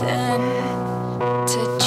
destined to